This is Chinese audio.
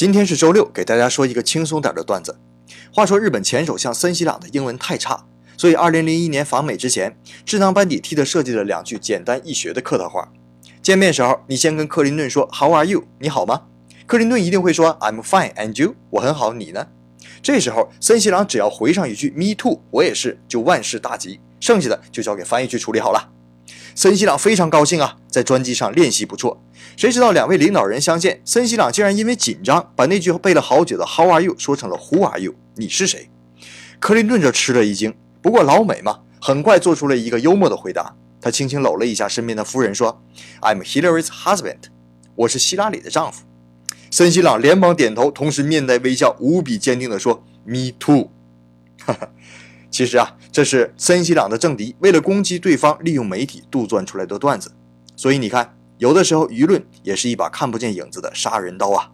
今天是周六，给大家说一个轻松点的段子。话说日本前首相森西朗的英文太差，所以2001年访美之前，智囊班底替他设计了两句简单易学的客套话。见面时候，你先跟克林顿说 “How are you？” 你好吗？克林顿一定会说 “I'm fine and you？” 我很好，你呢？这时候森西朗只要回上一句 “Me too，我也是”，就万事大吉，剩下的就交给翻译去处理好了。森西朗非常高兴啊，在专机上练习不错。谁知道两位领导人相见，森西朗竟然因为紧张，把那句背了好久的 “How are you” 说成了 “Who are you？” 你是谁？克林顿这吃了一惊，不过老美嘛，很快做出了一个幽默的回答。他轻轻搂了一下身边的夫人，说：“I'm Hillary's husband，我是希拉里的丈夫。”森西朗连忙点头，同时面带微笑，无比坚定地说：“Me too。”哈哈。其实啊，这是森西朗的政敌为了攻击对方，利用媒体杜撰出来的段子。所以你看，有的时候舆论也是一把看不见影子的杀人刀啊。